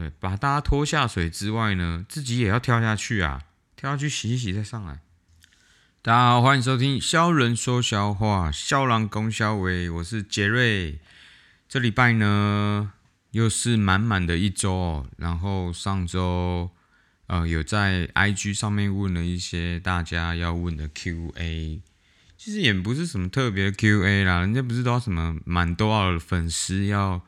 对，把大家拖下水之外呢，自己也要跳下去啊，跳下去洗一洗再上来。大家好，欢迎收听《肖人说笑话》，肖郎攻肖伟，我是杰瑞。这礼拜呢，又是满满的一周，然后上周呃有在 IG 上面问了一些大家要问的 QA，其实也不是什么特别 QA 啦，人家不是都什么满多少粉丝要。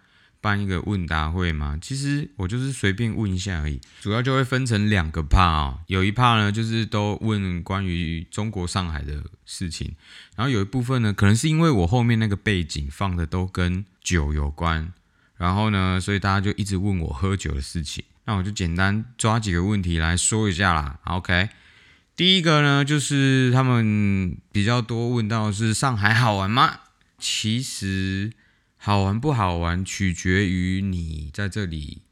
办一个问答会嘛，其实我就是随便问一下而已，主要就会分成两个 part 啊，有一 part 呢就是都问关于中国上海的事情，然后有一部分呢，可能是因为我后面那个背景放的都跟酒有关，然后呢，所以大家就一直问我喝酒的事情，那我就简单抓几个问题来说一下啦。OK，第一个呢就是他们比较多问到是上海好玩吗？其实。好玩不好玩，取决于你在这里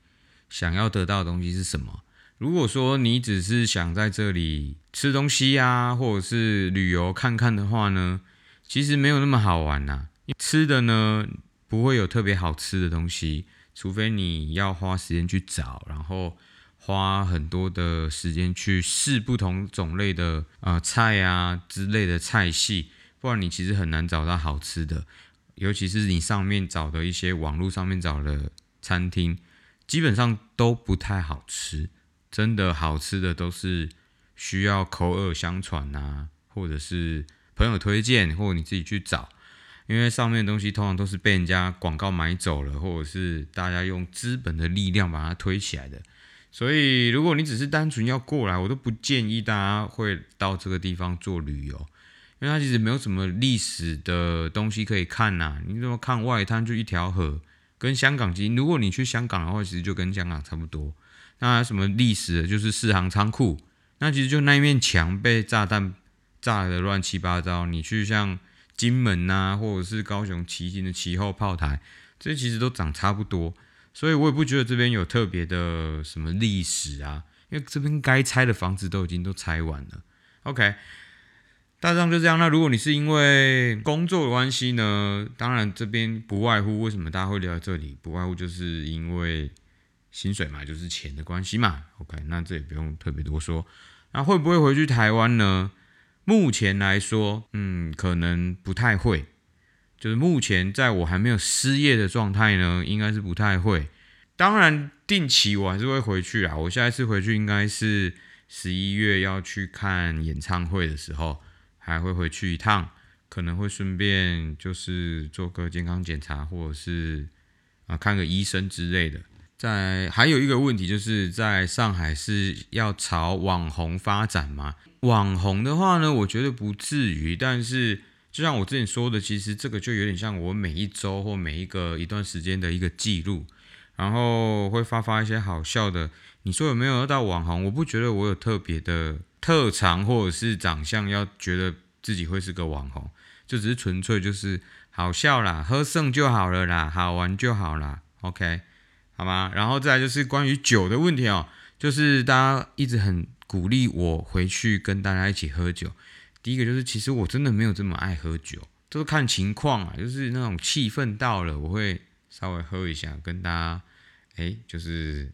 想要得到的东西是什么。如果说你只是想在这里吃东西呀，或者是旅游看看的话呢，其实没有那么好玩呐。吃的呢，不会有特别好吃的东西，除非你要花时间去找，然后花很多的时间去试不同种类的啊菜啊之类的菜系，不然你其实很难找到好吃的。尤其是你上面找的一些网络上面找的餐厅，基本上都不太好吃。真的好吃的都是需要口耳相传啊，或者是朋友推荐，或者你自己去找。因为上面的东西通常都是被人家广告买走了，或者是大家用资本的力量把它推起来的。所以如果你只是单纯要过来，我都不建议大家会到这个地方做旅游。因为它其实没有什么历史的东西可以看呐，你怎么看外滩就一条河，跟香港其实如果你去香港的话，其实就跟香港差不多。那什么历史的，就是四行仓库，那其实就那一面墙被炸弹炸的乱七八糟。你去像金门呐，或者是高雄旗津的旗后炮台，这些其实都长差不多，所以我也不觉得这边有特别的什么历史啊，因为这边该拆的房子都已经都拆完了。OK。大致上就这样。那如果你是因为工作的关系呢？当然这边不外乎为什么大家会留在这里，不外乎就是因为薪水嘛，就是钱的关系嘛。OK，那这也不用特别多说。那会不会回去台湾呢？目前来说，嗯，可能不太会。就是目前在我还没有失业的状态呢，应该是不太会。当然定期我还是会回去啊。我下一次回去应该是十一月要去看演唱会的时候。还会回去一趟，可能会顺便就是做个健康检查，或者是啊看个医生之类的。在还有一个问题，就是在上海是要朝网红发展吗？网红的话呢，我觉得不至于。但是就像我之前说的，其实这个就有点像我每一周或每一个一段时间的一个记录，然后会发发一些好笑的。你说有没有要到网红？我不觉得我有特别的。特长或者是长相，要觉得自己会是个网红，就只是纯粹就是好笑啦，喝剩就好了啦，好玩就好啦。OK，好吗？然后再来就是关于酒的问题哦，就是大家一直很鼓励我回去跟大家一起喝酒。第一个就是其实我真的没有这么爱喝酒，都是看情况啊，就是那种气氛到了，我会稍微喝一下，跟大家哎，就是。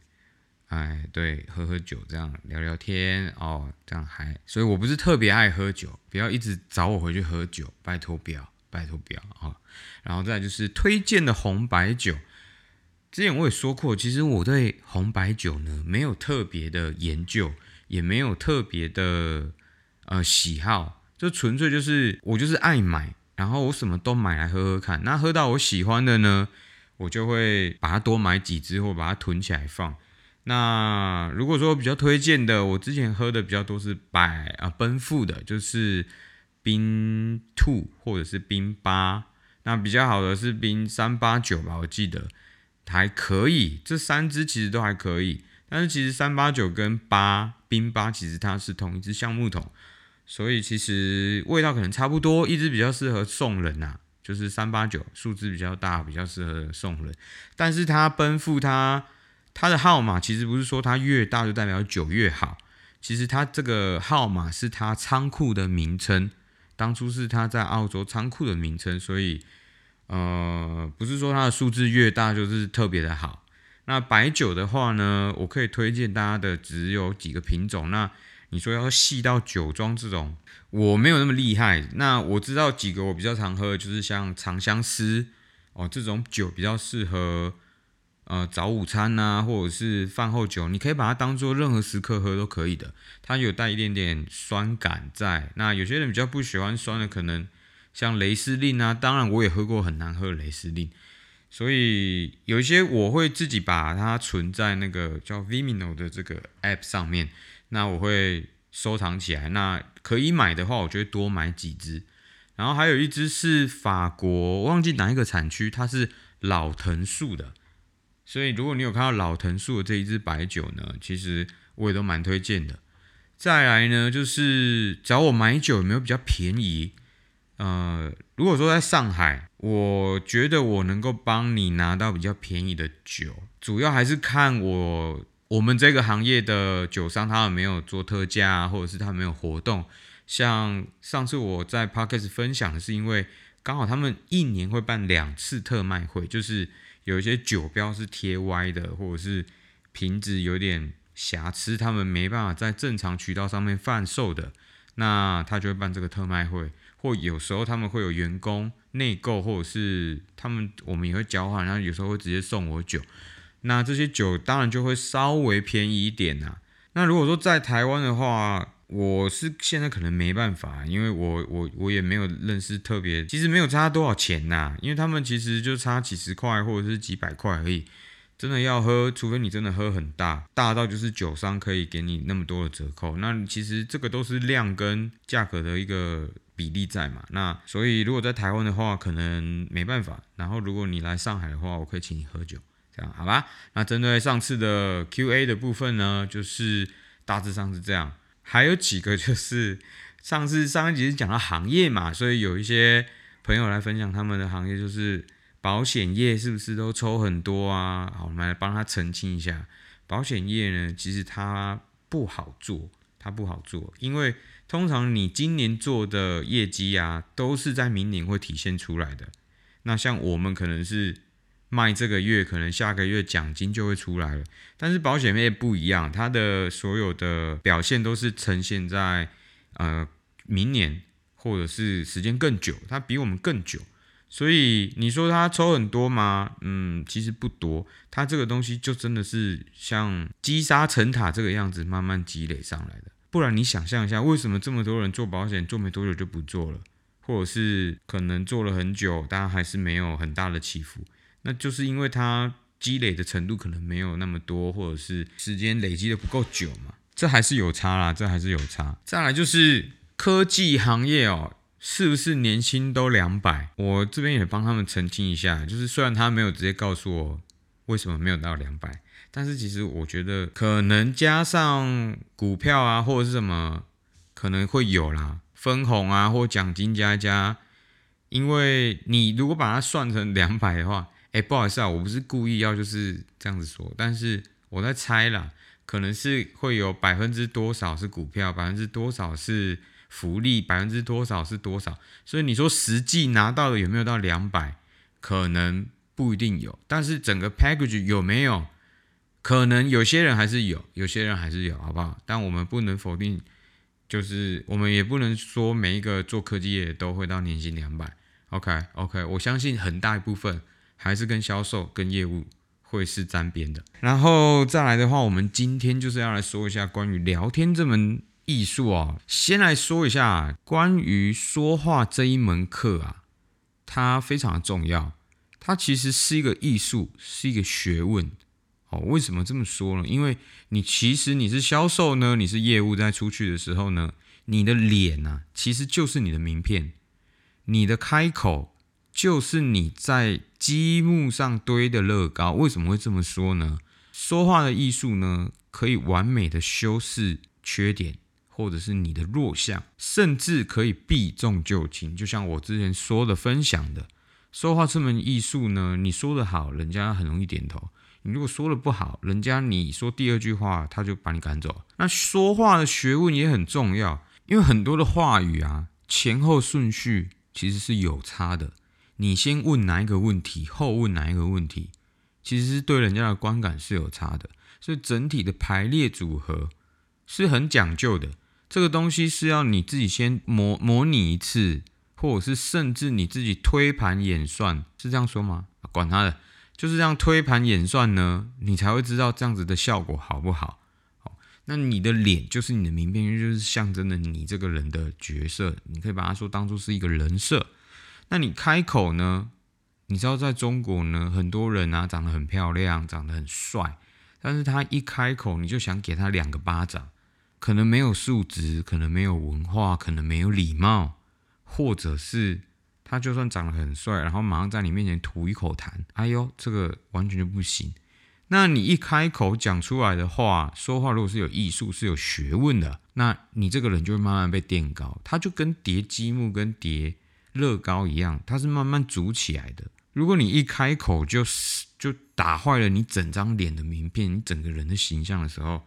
哎，对，喝喝酒这样聊聊天哦，这样还，所以我不是特别爱喝酒，不要一直找我回去喝酒，拜托不要，拜托不要啊。然后再就是推荐的红白酒，之前我也说过，其实我对红白酒呢没有特别的研究，也没有特别的呃喜好，就纯粹就是我就是爱买，然后我什么都买来喝喝看，那喝到我喜欢的呢，我就会把它多买几支或把它囤起来放。那如果说比较推荐的，我之前喝的比较多是百啊奔富的，就是冰兔或者是冰八，那比较好的是冰三八九吧，我记得还可以，这三支其实都还可以，但是其实三八九跟八冰八其实它是同一支橡木桶，所以其实味道可能差不多，一支比较适合送人呐，就是三八九数字比较大，比较适合送人，但是它奔富它。它的号码其实不是说它越大就代表酒越好，其实它这个号码是它仓库的名称，当初是它在澳洲仓库的名称，所以呃不是说它的数字越大就是特别的好。那白酒的话呢，我可以推荐大家的只有几个品种。那你说要细到酒庄这种，我没有那么厉害。那我知道几个我比较常喝，就是像长相思哦这种酒比较适合呃早午餐呐，或者是饭后酒，你可以把它当做任何时刻喝都可以的。它有带一点点酸感在。那有些人比较不喜欢酸的，可能像雷司令啊，当然我也喝过很难喝的雷司令。所以有一些我会自己把它存在那个叫 Vimino 的这个 App 上面，那我会收藏起来。那可以买的话，我就会多买几支。然后还有一支是法国，忘记哪一个产区，它是老藤树的。所以如果你有看到老藤树的这一支白酒呢，其实我也都蛮推荐的。再来呢，就是找我买酒有没有比较便宜？呃，如果说在上海，我觉得我能够帮你拿到比较便宜的酒，主要还是看我我们这个行业的酒商他有没有做特价，或者是他没有活动。像上次我在 Podcast 分享的是，因为刚好他们一年会办两次特卖会，就是有一些酒标是贴歪的，或者是瓶子有点瑕疵，他们没办法在正常渠道上面贩售的，那他就会办这个特卖会。或有时候他们会有员工内购，或者是他们我们也会交换，然后有时候会直接送我酒。那这些酒当然就会稍微便宜一点呐。那如果说在台湾的话，我是现在可能没办法，因为我我我也没有认识特别，其实没有差多少钱呐，因为他们其实就差几十块或者是几百块而已。真的要喝，除非你真的喝很大，大到就是酒商可以给你那么多的折扣。那其实这个都是量跟价格的一个比例在嘛。那所以如果在台湾的话，可能没办法。然后如果你来上海的话，我可以请你喝酒，这样好吧？那针对上次的 Q&A 的部分呢，就是大致上是这样。还有几个就是 上次上一集是讲到行业嘛，所以有一些朋友来分享他们的行业，就是。保险业是不是都抽很多啊？好，我们来帮他澄清一下。保险业呢，其实它不好做，它不好做，因为通常你今年做的业绩啊，都是在明年会体现出来的。那像我们可能是卖这个月，可能下个月奖金就会出来了。但是保险业不一样，它的所有的表现都是呈现在呃明年，或者是时间更久，它比我们更久。所以你说它抽很多吗？嗯，其实不多。它这个东西就真的是像积沙成塔这个样子，慢慢积累上来的。不然你想象一下，为什么这么多人做保险做没多久就不做了，或者是可能做了很久，但还是没有很大的起伏？那就是因为他积累的程度可能没有那么多，或者是时间累积的不够久嘛。这还是有差啦，这还是有差。再来就是科技行业哦。是不是年薪都两百？我这边也帮他们澄清一下，就是虽然他没有直接告诉我为什么没有到两百，但是其实我觉得可能加上股票啊或者是什么可能会有啦，分红啊或奖金加加。因为你如果把它算成两百的话，哎，不好意思啊，我不是故意要就是这样子说，但是我在猜啦，可能是会有百分之多少是股票，百分之多少是。福利百分之多少是多少？所以你说实际拿到的有没有到两百？可能不一定有，但是整个 package 有没有？可能有些人还是有，有些人还是有，好不好？但我们不能否定，就是我们也不能说每一个做科技业都会到年薪两百。OK OK，我相信很大一部分还是跟销售、跟业务会是沾边的。然后再来的话，我们今天就是要来说一下关于聊天这门。艺术啊，先来说一下关于说话这一门课啊，它非常的重要。它其实是一个艺术，是一个学问。哦，为什么这么说呢？因为你其实你是销售呢，你是业务，在出去的时候呢，你的脸呐，其实就是你的名片，你的开口就是你在积木上堆的乐高。为什么会这么说呢？说话的艺术呢，可以完美的修饰缺点。或者是你的弱项，甚至可以避重就轻。就像我之前说的、分享的，说话这门艺术呢，你说的好，人家很容易点头；你如果说的不好，人家你说第二句话，他就把你赶走。那说话的学问也很重要，因为很多的话语啊，前后顺序其实是有差的。你先问哪一个问题，后问哪一个问题，其实是对人家的观感是有差的。所以整体的排列组合是很讲究的。这个东西是要你自己先模模拟一次，或者是甚至你自己推盘演算，是这样说吗？管他的，就是这样推盘演算呢，你才会知道这样子的效果好不好。好，那你的脸就是你的名片，就是象征了你这个人的角色，你可以把它说当做是一个人设。那你开口呢？你知道在中国呢，很多人啊长得很漂亮，长得很帅，但是他一开口你就想给他两个巴掌。可能没有素质，可能没有文化，可能没有礼貌，或者是他就算长得很帅，然后马上在你面前吐一口痰，哎呦，这个完全就不行。那你一开口讲出来的话，说话如果是有艺术、是有学问的，那你这个人就会慢慢被垫高，他就跟叠积木、跟叠乐高一样，它是慢慢组起来的。如果你一开口就就打坏了你整张脸的名片，你整个人的形象的时候。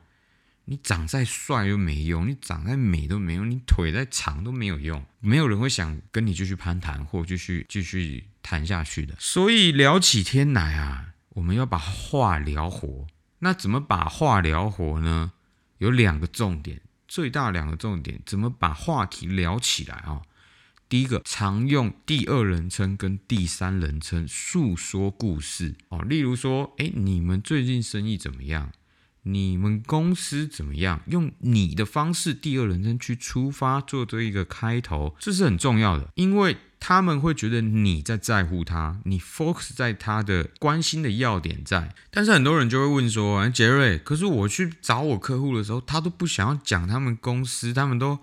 你长再帅都没用，你长再美都没用，你腿再长都没有用，没有人会想跟你继续攀谈或继续继续谈下去的。所以聊起天来啊，我们要把话聊活。那怎么把话聊活呢？有两个重点，最大两个重点，怎么把话题聊起来啊？第一个，常用第二人称跟第三人称诉说故事哦，例如说，哎，你们最近生意怎么样？你们公司怎么样？用你的方式，第二人称去出发，做这一个开头，这是很重要的，因为他们会觉得你在在乎他，你 focus 在他的关心的要点在。但是很多人就会问说：“杰瑞，可是我去找我客户的时候，他都不想要讲他们公司，他们都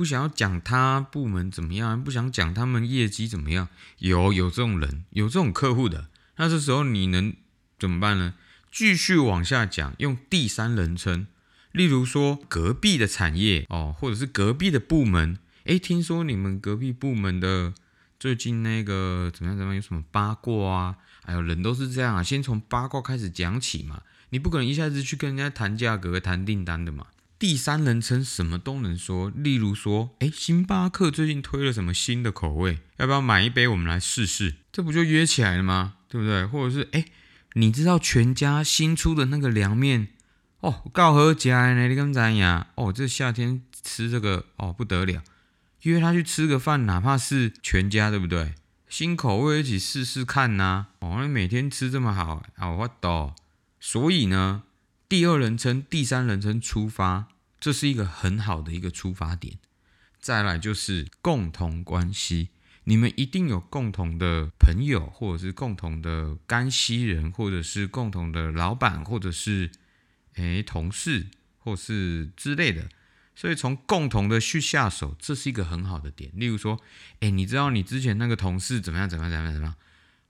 不想要讲他部门怎么样，不想讲他们业绩怎么样。”有有这种人，有这种客户的，那这时候你能怎么办呢？继续往下讲，用第三人称，例如说隔壁的产业哦，或者是隔壁的部门，诶，听说你们隔壁部门的最近那个怎么样怎么样，有什么八卦啊？还有人都是这样啊，先从八卦开始讲起嘛，你不可能一下子去跟人家谈价格、谈订单的嘛。第三人称什么都能说，例如说，诶，星巴克最近推了什么新的口味，要不要买一杯我们来试试？这不就约起来了吗？对不对？或者是诶。你知道全家新出的那个凉面哦，告何家呢？你跟怎样？哦，这夏天吃这个哦不得了，约他去吃个饭，哪怕是全家，对不对？新口味一起试试看呐。哦，你每天吃这么好，啊，我懂。所以呢，第二人称、第三人称出发，这是一个很好的一个出发点。再来就是共同关系。你们一定有共同的朋友，或者是共同的干系人，或者是共同的老板，或者是诶同事，或是之类的。所以从共同的去下手，这是一个很好的点。例如说，诶，你知道你之前那个同事怎么样？怎么样？怎么样？怎么样？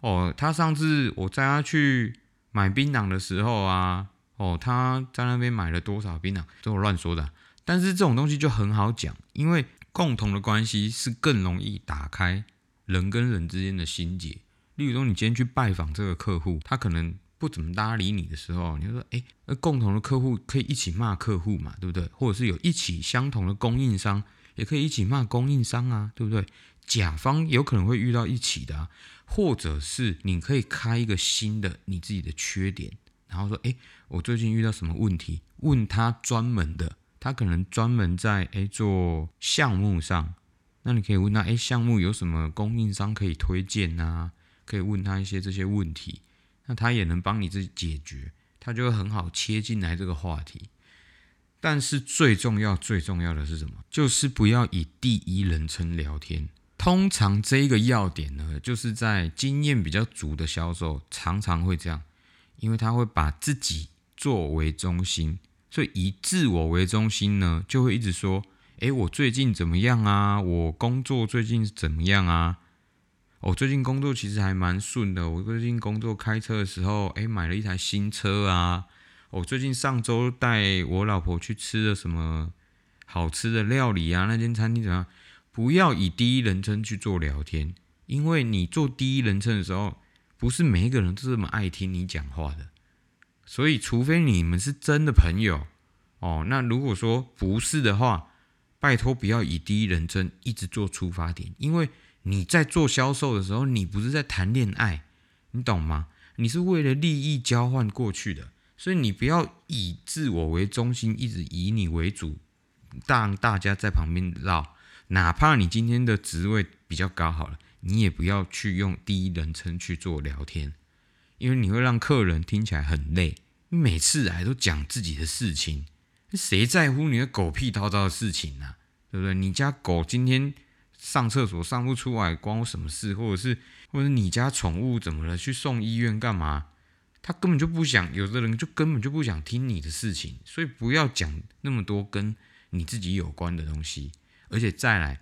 哦，他上次我带他去买槟榔的时候啊，哦，他在那边买了多少槟榔？这我乱说的。但是这种东西就很好讲，因为。共同的关系是更容易打开人跟人之间的心结。例如说，你今天去拜访这个客户，他可能不怎么搭理你的时候，你就说：“哎，那共同的客户可以一起骂客户嘛，对不对？或者是有一起相同的供应商，也可以一起骂供应商啊，对不对？甲方有可能会遇到一起的，或者是你可以开一个新的你自己的缺点，然后说：“哎，我最近遇到什么问题？”问他专门的。他可能专门在诶做项目上，那你可以问他诶项目有什么供应商可以推荐呐？可以问他一些这些问题，那他也能帮你自己解决，他就会很好切进来这个话题。但是最重要最重要的是什么？就是不要以第一人称聊天。通常这一个要点呢，就是在经验比较足的销售常常会这样，因为他会把自己作为中心。所以以自我为中心呢，就会一直说：“诶，我最近怎么样啊？我工作最近怎么样啊？我最近工作其实还蛮顺的。我最近工作开车的时候，诶，买了一台新车啊。我最近上周带我老婆去吃了什么好吃的料理啊？那间餐厅怎么样？不要以第一人称去做聊天，因为你做第一人称的时候，不是每一个人都这么爱听你讲话的。”所以，除非你们是真的朋友哦，那如果说不是的话，拜托不要以第一人称一直做出发点，因为你在做销售的时候，你不是在谈恋爱，你懂吗？你是为了利益交换过去的，所以你不要以自我为中心，一直以你为主，让大家在旁边绕。哪怕你今天的职位比较高，好了，你也不要去用第一人称去做聊天，因为你会让客人听起来很累。你每次来都讲自己的事情，谁在乎你的狗屁叨叨的事情呢？对不对？你家狗今天上厕所上不出来，关我什么事？或者是，或者你家宠物怎么了？去送医院干嘛？他根本就不想，有的人就根本就不想听你的事情，所以不要讲那么多跟你自己有关的东西。而且再来，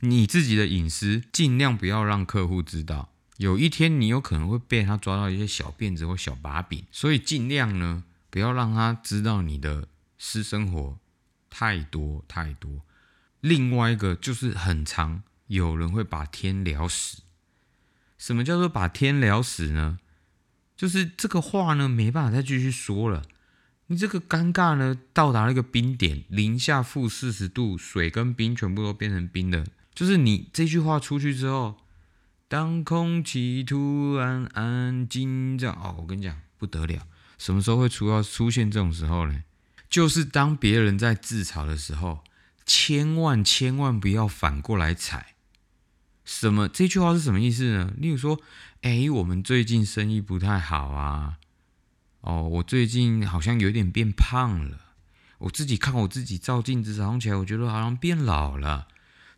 你自己的隐私尽量不要让客户知道。有一天你有可能会被他抓到一些小辫子或小把柄，所以尽量呢不要让他知道你的私生活太多太多。另外一个就是很长，有人会把天聊死。什么叫做把天聊死呢？就是这个话呢没办法再继续说了。你这个尴尬呢，到达了一个冰点，零下负四十度，水跟冰全部都变成冰的。就是你这句话出去之后，当空气突然安静，这样哦，我跟你讲不得了。什么时候会出要出现这种时候呢？就是当别人在自嘲的时候，千万千万不要反过来踩。什么？这句话是什么意思呢？例如说，哎，我们最近生意不太好啊。哦，我最近好像有点变胖了。我自己看我自己照镜子，早上起来我觉得好像变老了。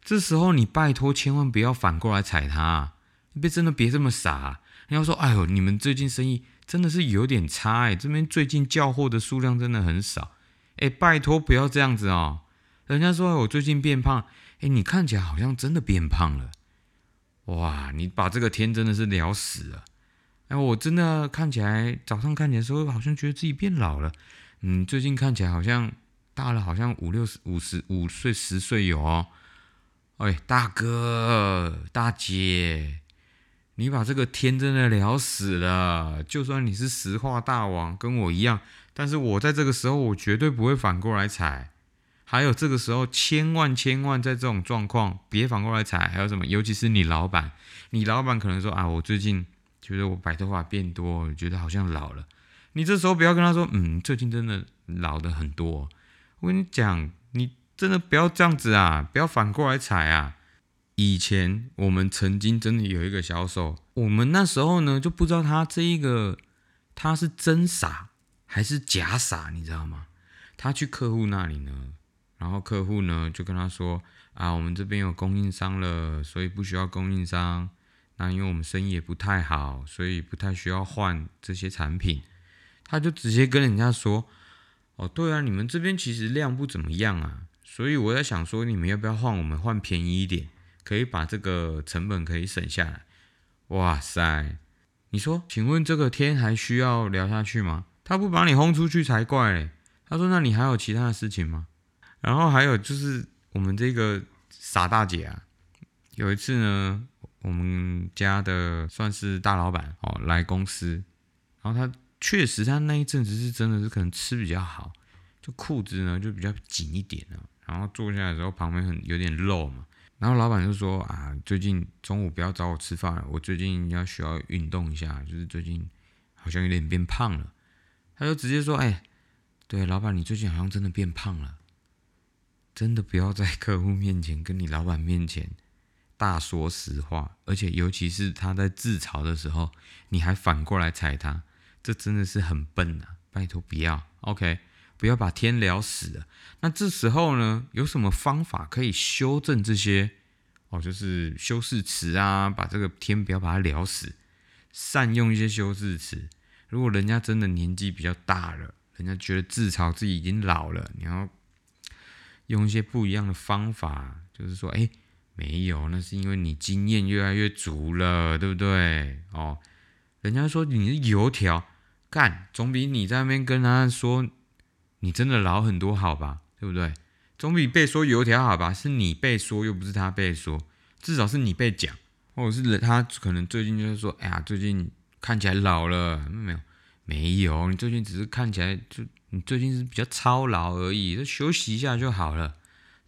这时候你拜托千万不要反过来踩他，你别真的别这么傻。你要说，哎呦，你们最近生意真的是有点差哎，这边最近叫货的数量真的很少。哎，拜托不要这样子哦。人家说我最近变胖，哎，你看起来好像真的变胖了。哇，你把这个天真的是聊死了。哎，我真的看起来早上看起来的时候，好像觉得自己变老了。嗯，最近看起来好像大了，好像五六十、五十五岁、十岁有哦。哎，大哥、大姐，你把这个天真的聊死了。就算你是实话大王，跟我一样，但是我在这个时候，我绝对不会反过来踩。还有这个时候，千万千万在这种状况别反过来踩。还有什么？尤其是你老板，你老板可能说啊，我最近。觉得我白头发变多，觉得好像老了。你这时候不要跟他说，嗯，最近真的老的很多。我跟你讲，你真的不要这样子啊，不要反过来踩啊。以前我们曾经真的有一个销售，我们那时候呢就不知道他这一个他是真傻还是假傻，你知道吗？他去客户那里呢，然后客户呢就跟他说啊，我们这边有供应商了，所以不需要供应商。那因为我们生意也不太好，所以不太需要换这些产品。他就直接跟人家说：“哦，对啊，你们这边其实量不怎么样啊，所以我在想说，你们要不要换我们换便宜一点，可以把这个成本可以省下来。”哇塞，你说，请问这个天还需要聊下去吗？他不把你轰出去才怪嘞。他说：“那你还有其他的事情吗？”然后还有就是我们这个傻大姐啊，有一次呢。我们家的算是大老板哦，来公司，然后他确实他那一阵子是真的是可能吃比较好，就裤子呢就比较紧一点了，然后坐下来的时候旁边很有点肉嘛，然后老板就说啊，最近中午不要找我吃饭了，我最近要需要运动一下，就是最近好像有点变胖了，他就直接说，哎，对，老板你最近好像真的变胖了，真的不要在客户面前跟你老板面前。大说实话，而且尤其是他在自嘲的时候，你还反过来踩他，这真的是很笨啊！拜托不要，OK，不要把天聊死了。那这时候呢，有什么方法可以修正这些？哦，就是修饰词啊，把这个天不要把它聊死，善用一些修饰词。如果人家真的年纪比较大了，人家觉得自嘲自己已经老了，你要用一些不一样的方法，就是说，哎。没有，那是因为你经验越来越足了，对不对？哦，人家说你是油条，干总比你在那边跟他说你真的老很多好吧？对不对？总比被说油条好吧？是你被说，又不是他被说，至少是你被讲，或者是他可能最近就是说，哎呀，最近看起来老了，没有，没有，你最近只是看起来就你最近是比较操劳而已，就休息一下就好了。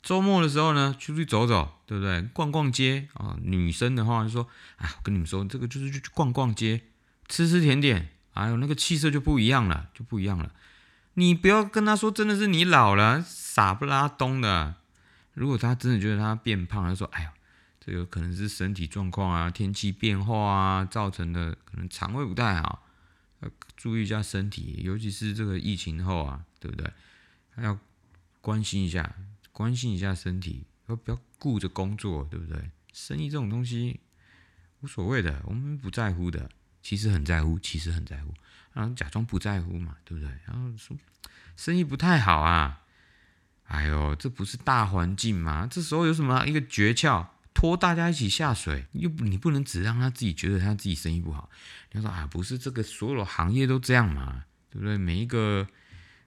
周末的时候呢，出去走走，对不对？逛逛街啊。女生的话就说：“啊，我跟你们说，这个就是去去逛逛街，吃吃甜点，哎呦，那个气色就不一样了，就不一样了。你不要跟他说真的是你老了，傻不拉东的。如果他真的觉得他变胖，他说：“哎呦，这个可能是身体状况啊，天气变化啊造成的，可能肠胃不太好，注意一下身体，尤其是这个疫情后啊，对不对？还要关心一下，关心一下身体，要不要顾着工作，对不对？生意这种东西无所谓的，我们不在乎的，其实很在乎，其实很在乎，然后假装不在乎嘛，对不对？然后说生意不太好啊。”哎呦，这不是大环境吗？这时候有什么一个诀窍，拖大家一起下水？又你不能只让他自己觉得他自己生意不好。你说啊，不是这个所有行业都这样嘛？对不对？每一个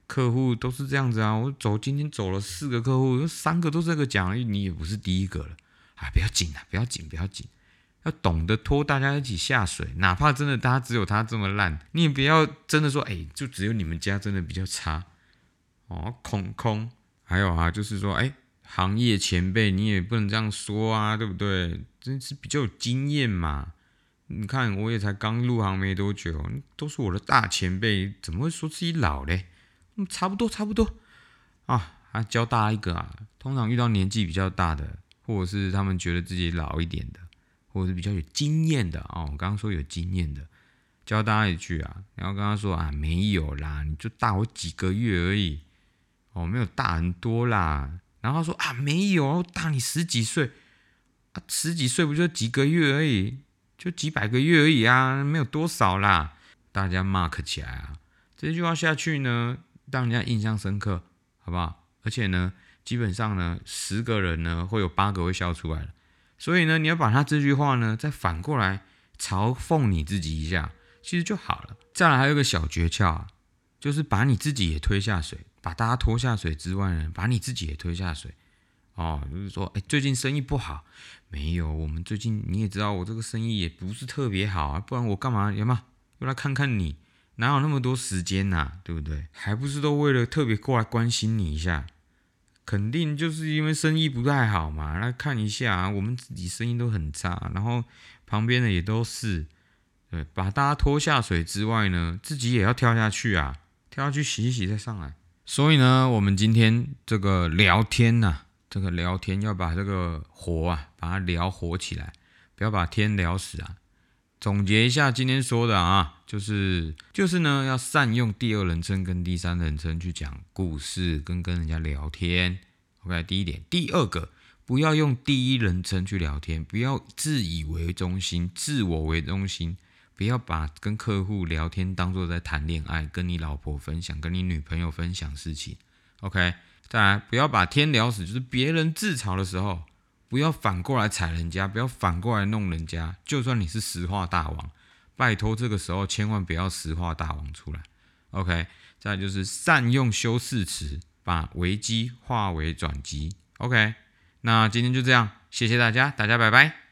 客户都是这样子啊。我走今天走了四个客户，三个都这个讲，你也不是第一个了。啊，不要紧啊，不要紧，不要紧，要懂得拖大家一起下水。哪怕真的他只有他这么烂，你也不要真的说，哎，就只有你们家真的比较差哦，空空。还有啊，就是说，哎，行业前辈，你也不能这样说啊，对不对？真是比较有经验嘛。你看，我也才刚入行没多久，都是我的大前辈，怎么会说自己老嘞？嗯，差不多，差不多啊。还教大家一个啊，通常遇到年纪比较大的，或者是他们觉得自己老一点的，或者是比较有经验的啊，我刚刚说有经验的，教大家一句啊，然后跟他说啊，没有啦，你就大我几个月而已。哦，没有大很多啦。然后说啊，没有大你十几岁啊，十几岁不就几个月而已，就几百个月而已啊，没有多少啦。大家 mark 起来啊，这句话下去呢，让人家印象深刻，好不好？而且呢，基本上呢，十个人呢会有八个会笑出来的。所以呢，你要把他这句话呢，再反过来嘲讽你自己一下，其实就好了。再来还有个小诀窍啊，就是把你自己也推下水。把大家拖下水之外呢，把你自己也推下水哦。就是说，哎，最近生意不好，没有？我们最近你也知道，我这个生意也不是特别好啊，不然我干嘛？有吗？又来看看你，哪有那么多时间呐？对不对？还不是都为了特别过来关心你一下？肯定就是因为生意不太好嘛，来看一下。我们自己生意都很差，然后旁边的也都是，对，把大家拖下水之外呢，自己也要跳下去啊，跳下去洗一洗再上来。所以呢，我们今天这个聊天呐，这个聊天要把这个火啊，把它聊火起来，不要把天聊死啊。总结一下今天说的啊，就是就是呢，要善用第二人称跟第三人称去讲故事，跟跟人家聊天。OK，第一点，第二个，不要用第一人称去聊天，不要自以为中心，自我为中心。不要把跟客户聊天当做在谈恋爱，跟你老婆分享，跟你女朋友分享事情。OK，再来，不要把天聊死，就是别人自嘲的时候，不要反过来踩人家，不要反过来弄人家。就算你是石化大王，拜托这个时候千万不要石化大王出来。OK，再就是善用修饰词，把危机化为转机。OK，那今天就这样，谢谢大家，大家拜拜。